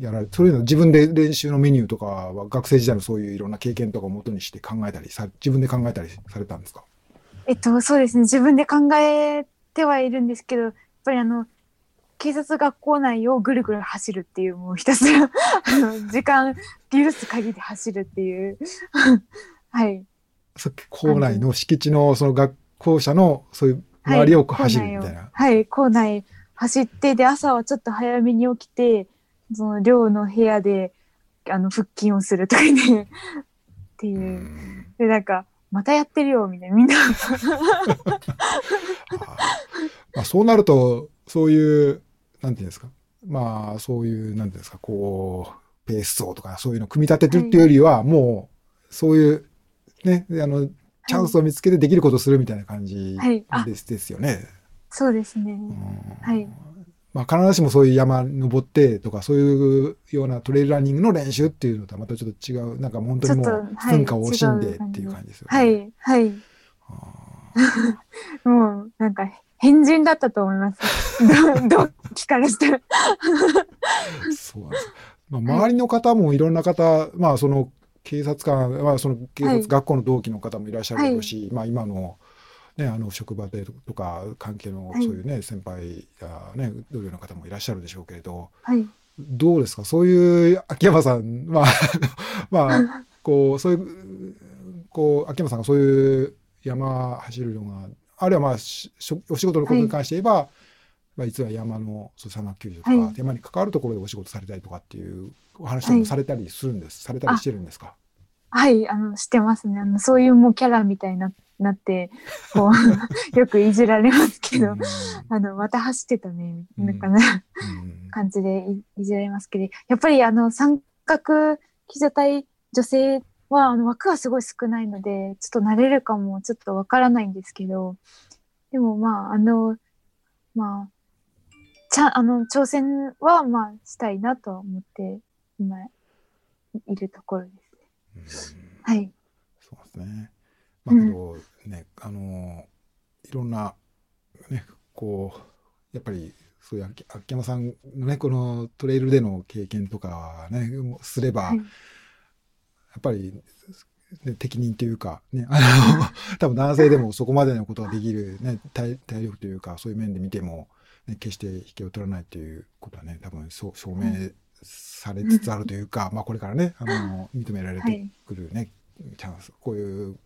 やられ、そういうの自分で練習のメニューとかは学生時代のそういういろんな経験とかを元にして考えたりさ、自分で考えたりされたんですか？えっと、そうですね。自分で考えてはいるんですけど、やっぱりあの、警察学校内をぐるぐる走るっていう、もうひたすら、時間許す限り走るっていう。はい。さっき校内の敷地のその学校舎のそういう周りを走るみたいな。はい、校内走って、で、朝はちょっと早めに起きて、その寮の部屋で、あの、腹筋をするとかね、っていうう。んで、なんか、またやってるよ、みたいな、みんな。ま あ、そうなると、そういう、なんていうんですか。まあ、そういう、なんていうんですか、こう、ペース走とか、そういうのを組み立ててるっていうよりは、もう、そういう、ね、あの、チャンスを見つけてできることをするみたいな感じです,、ですよね。そうですね。うんはいまあ、必ずしもそういう山登ってとか、そういうようなトレイルランニングの練習っていうのとはまたちょっと違う、なんか本当にもう文化を惜しんでっていう感じですよね。はい、はい。あ もう、なんか、変人だったと思います。ど、ど、聞からしたら。ーそうなんです。まあ、周りの方もいろんな方、まあその警察官、まあその警察学校の同期の方もいらっしゃるだろうし、まあ今のね、あの職場でとか関係のはい。そういうね、先輩やね、同僚の方もいらっしゃるでしょうけれど、はい。どうですか？そういう秋山さん、まあ、まあ、こう、そういう、こう、秋山さんがそういう山走るのが、あるいはまあ、ししょお仕事のことに関して言えば、まあ、実は山のそう山岳救助とか、はい。山に関わるところでお仕事されたりとかっていうお話もされたりするんです、されたりしてるんですか？はい、あの、してますね。あの、そういうもうキャラみたいな、なって、こう、よくいじられますけど、うん。あの、また走ってたね、うん。なんかな、うん。感じでいいじられますけど、やっぱりあの、三角騎乗隊女性は、あの、枠はすごい少ないので、ちょっと慣れるかもちょっとわからないんですけど、でもまあ、あの、まあ、ちゃん、あの、挑戦はまあ、したいなとは思って、今、いるところですね。うんはい。そうですね。まあ、うんけどね、あの、いろんな、ね、こう、やっぱり、そういう秋秋山さんのね、このトレイルでの経験とかね、すれば、はいやっぱり、ね、適任というか、ね、あの、多分男性でもそこまでのことができる、ね、体体力というか、そういう面で見ても、ね、決して引けを取らないということはね、多分そう証明されつつあるというか、まあこれからね、あの、認められてはい。くるね、チャンス、こういう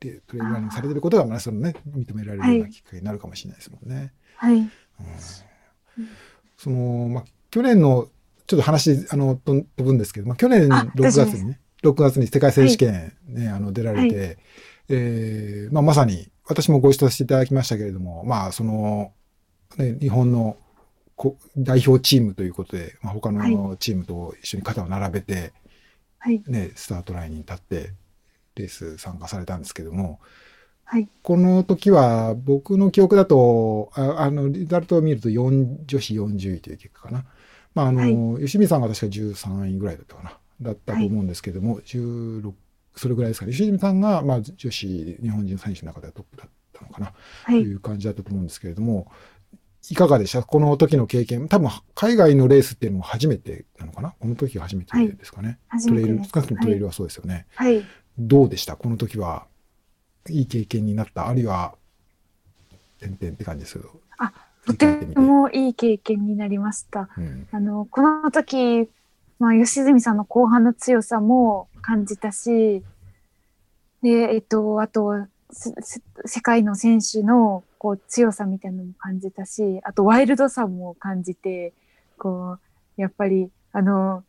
でトレイルランニングされてることが、まあそのね、認められるようなきっかけになるかもしれないですもんね。はい。うん。その、まあ、去年の、ちょっと話、あの、と飛ぶんですけど、まあ、去年あ6月にね、6月に世界選手権ね、あの、出られて、はえーまあ、まさに、私もご一緒させていただきましたけれども、まあ、その、ね、日本のこ代表チームということで、まあ、他のチームと一緒に肩を並べて、はい。ね、スタートラインに立って、レース参加されたんですけども、はい。この時は、僕の記憶だと、ああの、リザルトを見ると4、女子40位という結果かな。まあ、あの、吉見さんが確か13位ぐらいだったかな。だったと思うんですけども、16、それぐらいですかね。吉見さんが、まあ、女子日本人選手の中ではトップだったのかな。はとい。いう感じだったと思うんですけれども、いかがでした？この時の経験。多分、海外のレースっていうのも初めてなのかな？この時が初めてですかね。トレイル、少なくともトレイルはそうですよね。はい。どうでした？この時は、いい経験になった？あるいは、点々って感じですけど。とてもいい経験になりました。うん。あの、この時、まあ、吉住さんの後半の強さも感じたし、で、えっと、あと、世界の選手のこう強さみたいなのも感じたし、あとワイルドさも感じて、こう、やっぱり、あの、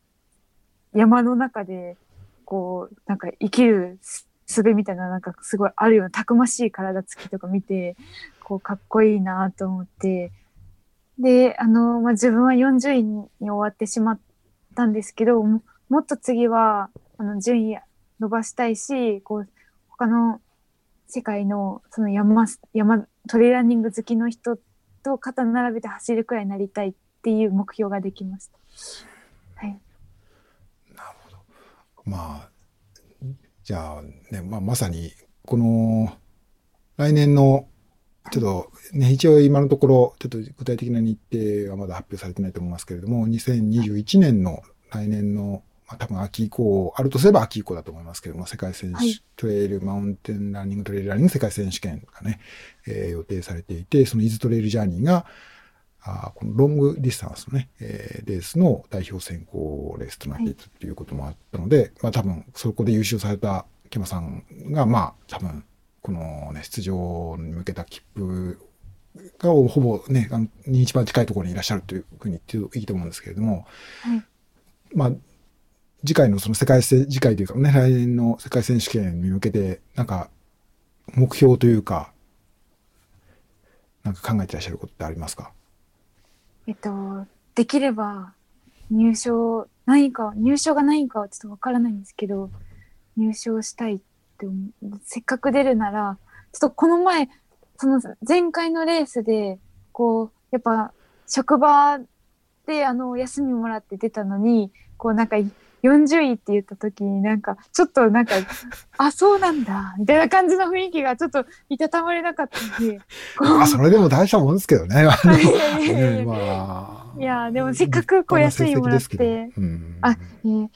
山の中で、こう、なんか生きる術みたいな、なんかすごいあるようなたくましい体つきとか見て、こう、かっこいいなと思って、で、あの、まあ、自分は40位に終わってしまったんですけど、ももっと次は、あの、順位伸ばしたいし、こう、他の世界の、その山、山、トレーランニング好きの人と肩並べて走るくらいになりたいっていう目標ができました。はい。なるほど。まあ、じゃあね、まあ、まさに、この、来年の、ちょっと、ね、一応今のところ、ちょっと具体的な日程はまだ発表されてないと思いますけれども、2021年の来年の、多分秋以降、あるとすれば秋以降だと思いますけれども、世界選手、はいトレイル、マウンテンランニング、トレイルランニング世界選手権がね、えー予定されていて、そのイズトレイルジャーニーが、あーこのロングディスタンスのね、えーレースの代表選考レースとなっていたということもあったので、まあ多分そこで優勝されたケマさんが、まあ多分このね、出場に向けた切符がほぼね、あのに一番近いところにいらっしゃるというふうに言っていいと思うんですけれども、はい。まあ、次回のその世界せ、次回というかね、来年の世界選手権に向けて、なんか、目標というか、なんか考えてらっしゃることってありますか？えっと、できれば入賞、何か、入賞が何位かはちょっとわからないんですけど、入賞したいって思う。せっかく出るなら、ちょっとこの前、その前回のレースで、こう、やっぱ職場であの休みもらって出たのに、こうなんか40位って言った時になんか、ちょっとなんか、あ、そうなんだ、みたいな感じの雰囲気がちょっといたたまれなかったんで、あ、それでも大したもんですけどね。いやでもせっかくこう休みもらってうんあえー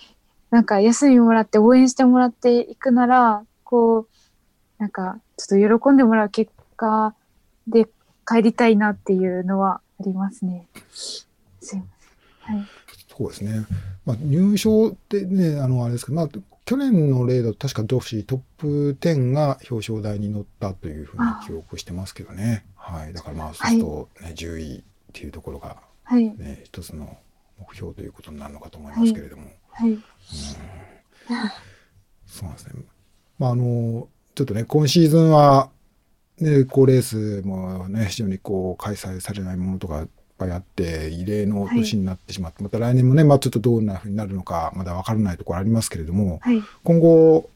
なんか休みもらって応援してもらっていくなら、こう、なんかちょっと喜んでもらう結果で帰りたいなっていうのはありますね。すいません。はい。そうですね。まあ、入賞ってね、あの、あれですけど、まあ、去年の例だと確か女子トップ10が表彰台に乗ったというふうに記憶してますけどね。はい。だからまあ、そうすると、ね10位っていうところがはい。ね、一つの目標ということになるのかと思いますけれども。はい。そうなんですね。まあ、あの、ちょっとね、今シーズンは、ね、こうレースもね、非常にこう開催されないものとかぱいあって、異例の年になってしまって、また来年もね、まあちょっとどんな風になるのか、まだわからないところありますけれども、はい。今後、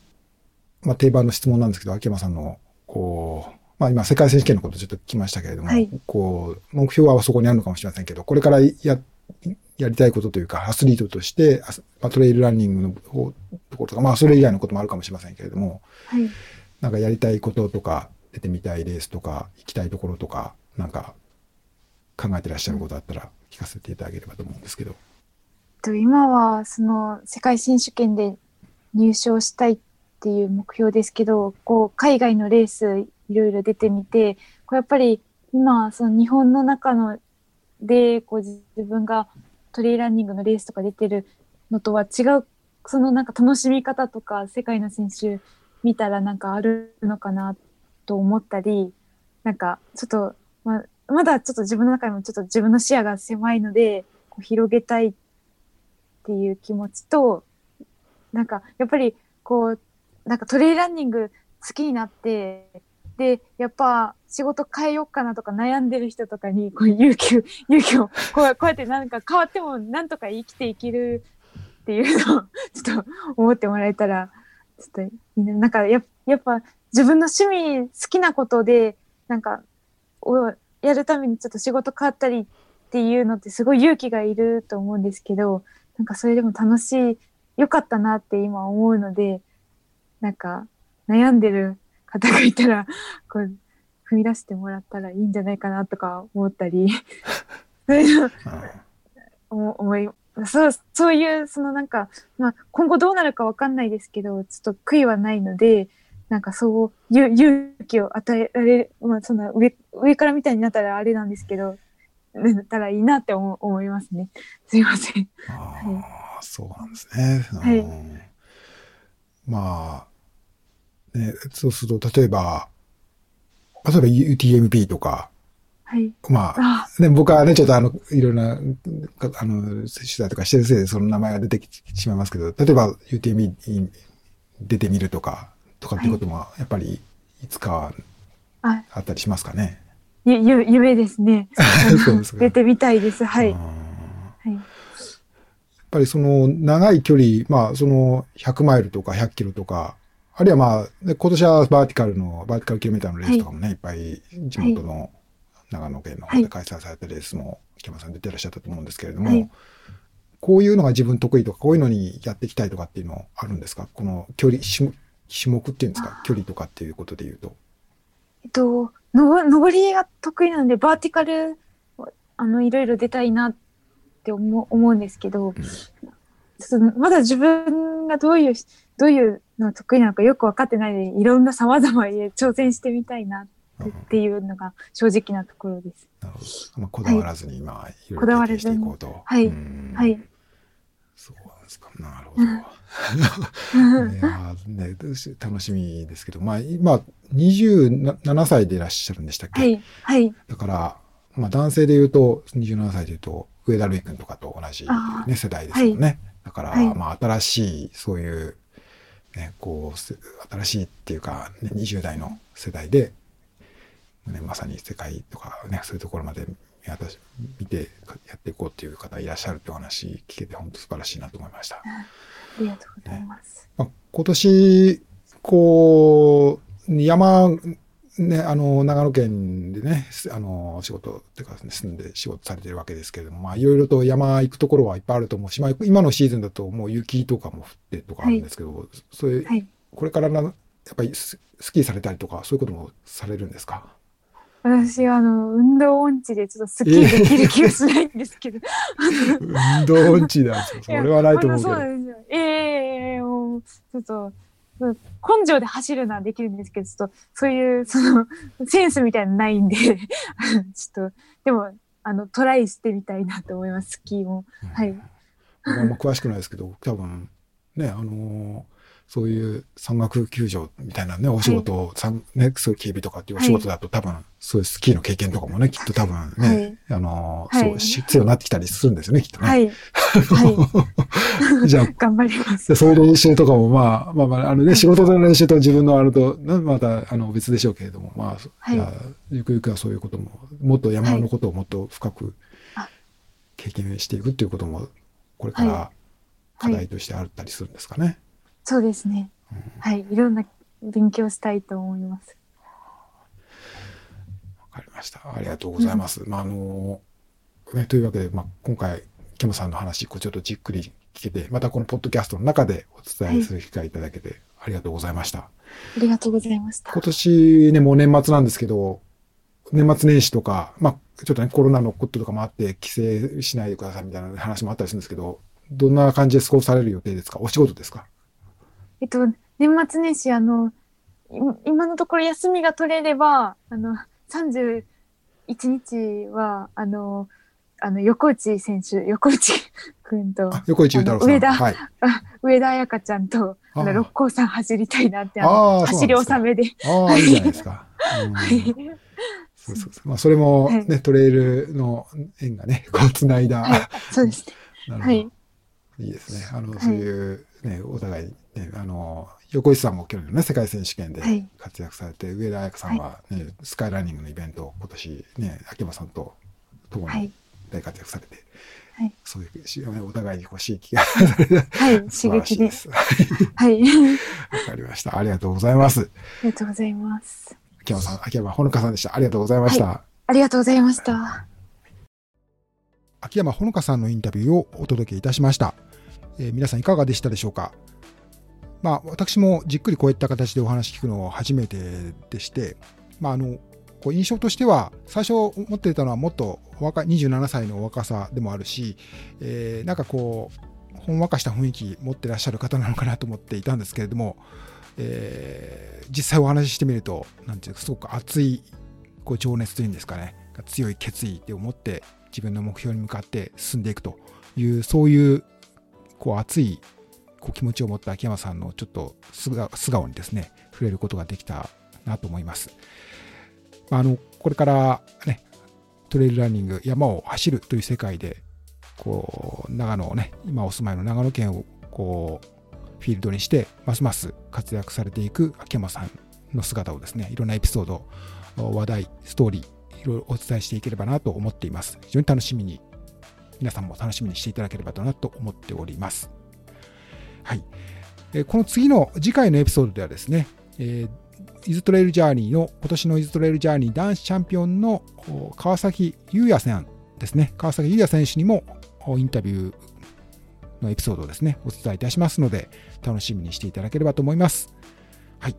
まあ定番の質問なんですけど、秋山さんの、こう、まあ今世界選手権のことちょっと聞きましたけれども、はいこう、目標はそこにあるのかもしれませんけど、これからや、やりたいことというか、アスリートとして、あまあ、トレイルランニングの方ところとか、まあそれ以外のこともあるかもしれませんけれども、はい。なんかやりたいこととか、出てみたいレースとか、行きたいところとか、なんか考えてらっしゃることあったら聞かせていただければと思うんですけど。と今はその世界選手権で入賞したいっていう目標ですけど、こう海外のレースいろいろ出てみて、こうやっぱり今その日本の中のでこう自分がトレイランニングのレースとか出てるのとは違うそのなんか楽しみ方とか世界の選手見たらなんかあるのかなと思ったりなんかちょっと、まあまだちょっと自分の中でもちょっと自分の視野が狭いのでこう広げたいっていう気持ちとなんかやっぱりこうなんかトレイランニング好きになってでやっぱ仕事変えようかなとか悩んでる人とかにこう勇気を勇気をこうやってなんか変わってもなんとか生きていけるっていうのをちょっと思ってもらえたらちょっといいな。なんかややっぱ自分の趣味好きなことでなんかをやるためにちょっと仕事変わったりっていうのってすごい勇気がいると思うんですけどなんかそれでも楽しい良かったなって今思うのでなんか悩んでる方がいたら こう踏み出してもらったらいいんじゃないかなとか思ったり そういうの思思いそうそういうそのなんか、まあ、今後どうなるかわかんないですけどちょっと悔いはないのでなんかそう勇気を与えられる、まあ、その上上からみたいになったらあれなんですけどなったらいいなって思思いますね。すいません。ああ、そうなんですね。はい。うん。まあ、ね、そうすると、例えば、例えば UTMP とか、はい、まあ、あね、僕はね、ちょっとあの、いろいろな、かあの、取材とかしてるせいでその名前が出てきてしまいますけど、例えば UTMP に出てみるとか、とかっていうことも、やっぱり、いつかはああったりしますかね？ゆゆ夢ですね。ですか出てみたいです。はい。うんはい。やっぱりその長い距離、まあその100マイルとか100キロとか、あるいはまあ、で今年はバーティカルの、バーティカルキロメーターのレースとかもね、い、っぱい地元の長野県の方で開催されたレースも、木山さん出てらっしゃったと思うんですけれども、はいこういうのが自分得意とか、こういうのにやっていきたいとかっていうのあるんですか？この距離、種種目っていうんですか？距離とかっていうことで言うと。えっと、のぼ登りが得意なんで、バーティカル、あの、いろいろ出たいなって思う思うんですけど、ちょっとまだ自分がどういう、どういうのが得意なのかよく分かってないので、いろんな様々に挑戦してみたいなっていうのが正直なところです。なるほど。まあ、こだわらずに、まあ、いろいこだろ経験していこうと。はいうんはい。そうなんですか。なるほど。ね、楽しみですけど、まあ、今、27歳でいらっしゃるんでしたっけ、はい。はい。だから、まあ、男性で言うと、27歳で言うと、上田瑠衣君とかと同じ、あね、世代ですよね。だから、はいまあ、新しい、そういう、ね、こう、せ新しいっていうか、ね、20代の世代で、ね、まさに世界とかね、そういうところまで見渡し見てやっていこうっていう方いらっしゃるってお話聞けて、本当素晴らしいなと思いました。ありがとうございます。まあ、今年、こう、山、ね、あの、長野県でね、すあの、仕事、っていうか、住んで仕事されてるわけですけれども、まあ、いろいろと山行くところはいっぱいあると思うし、まあ、今のシーズンだともう雪とかも降ってとかあるんですけど、それ、はい。これからな、やっぱりススキーされたりとか、そういうこともされるんですか？私は、あの、運動音痴でちょっとスッキリできる気がしないんですけど。運動音痴なんですよ。それはないと思うけど。そう。ですよ。ええもう、ちょっと、うん根性で走るのはできるんですけど、ちょっと、そういう、その、センスみたいなのないんで、ちょっと、でも、あの、トライしてみたいなと思います、スキーも。はい。あん。ま詳しくないですけど、多分、ね、あのーそういう山岳救助みたいなね、お仕事を、さんね、そういう警備とかっていうお仕事だと、多分、そういうスキーの経験とかもね、きっと多分ね、あのーはいそう、必要になってきたりするんですよね、きっとね。はい。は じゃあ、い。頑張ります。でそういう練習とかも、まあ、まあまあ、あのね、仕事での練習と自分のあると、ねまた、あの、別でしょうけれども、まあ、はいゆくゆくはそういうことも、もっと山のことをもっと深くあ経験していくっていうことも、これから課題としてあったりするんですかね。そうですね。はい。いろんな勉強したいと思います。わかりました。ありがとうございます。まあ、あの、ね、というわけで、まあ、今回、ケムさんの話、こうちょっとじっくり聞けて、またこのポッドキャストの中でお伝えする機会いただけて、ありがとうございました。ありがとうございました今。年ね、もう年末なんですけど、年末年始とか、まあ、ちょっとね、コロナのこととかもあって、帰省しないでくださいみたいな話もあったりするんですけど、どんな感じで過ごされる予定ですか？お仕事ですか？えっと、年末年始、あの、い今のところ休みが取れれば、あの、31日は、あの、あの、横内選手、横内くんと、横内太郎さん。上田はい。上田彩香ちゃんと、あの、六甲山走りたいなって、ああの、ー走り納めで。ああ、いいじゃないですか。そうそうそう。まあ、それもね、はトレイルの縁がね、こう、つないだ。はいそうですね。はいい、いですね。あの、いそういう、ね、お互い、ね、あの、横井さんも去年のね、世界選手権ではい活躍されて、上田彩香さんはね、スカイランニングのイベントを今年ね、秋山さんと共にはい。大活躍されて、はいそういうし、お互いにこう刺激がはい。刺激で。す。わはい。あかりました。ありがとうございます。りがとうございます。秋山さん、秋山ほのかさんでした。ありがとうございました。ありがとうございました。秋山ほのかさんのインタビューをお届けいたしました。えー皆さんいかがでしたでしょうか？まあ、私もじっくりこういった形でお話聞くのは初めてでして、まあ、あの、こう印象としては、最初思っていたのはもっと若、27歳の若さでもあるし、えーなんかこう、ほんわかした雰囲気持ってらっしゃる方なのかなと思っていたんですけれども、えー実際お話ししてみると、なんていうか、すごく熱いこう情熱というんですかね、強い決意で思って自分の目標に向かって進んでいくという、そういうこう熱いこう気持ちを持った秋山さんのちょっと素顔にですね、触れることができたなと思います。あのこれからね、トレイルランニング、山を走るという世界で、こう長野をね、今お住まいの長野県をこうフィールドにして、ますます活躍されていく秋山さんの姿をですね、いろんなエピソード、話題、ストーリー、いろいろお伝えしていければなと思っています。非常に楽しみに、皆さんも楽しみにしていただければなと思っております。はい。えこの次の次回のエピソードではですね、えーイズトレイルジャーニーの、今年のイズトレイルジャーニー男子チャンピオンの川崎優也さんですね、川崎優也選手にもインタビューのエピソードをですね、お伝えいたしますので、楽しみにしていただければと思います。はい。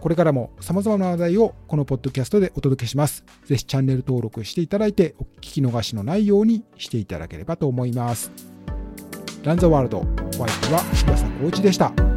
これからも様々な話題をこのポッドキャストでお届けします。ぜひチャンネル登録していただいて、お聞き逃しのないようにしていただければと思います。ランザワールド、お相手は岩佐浩一でした。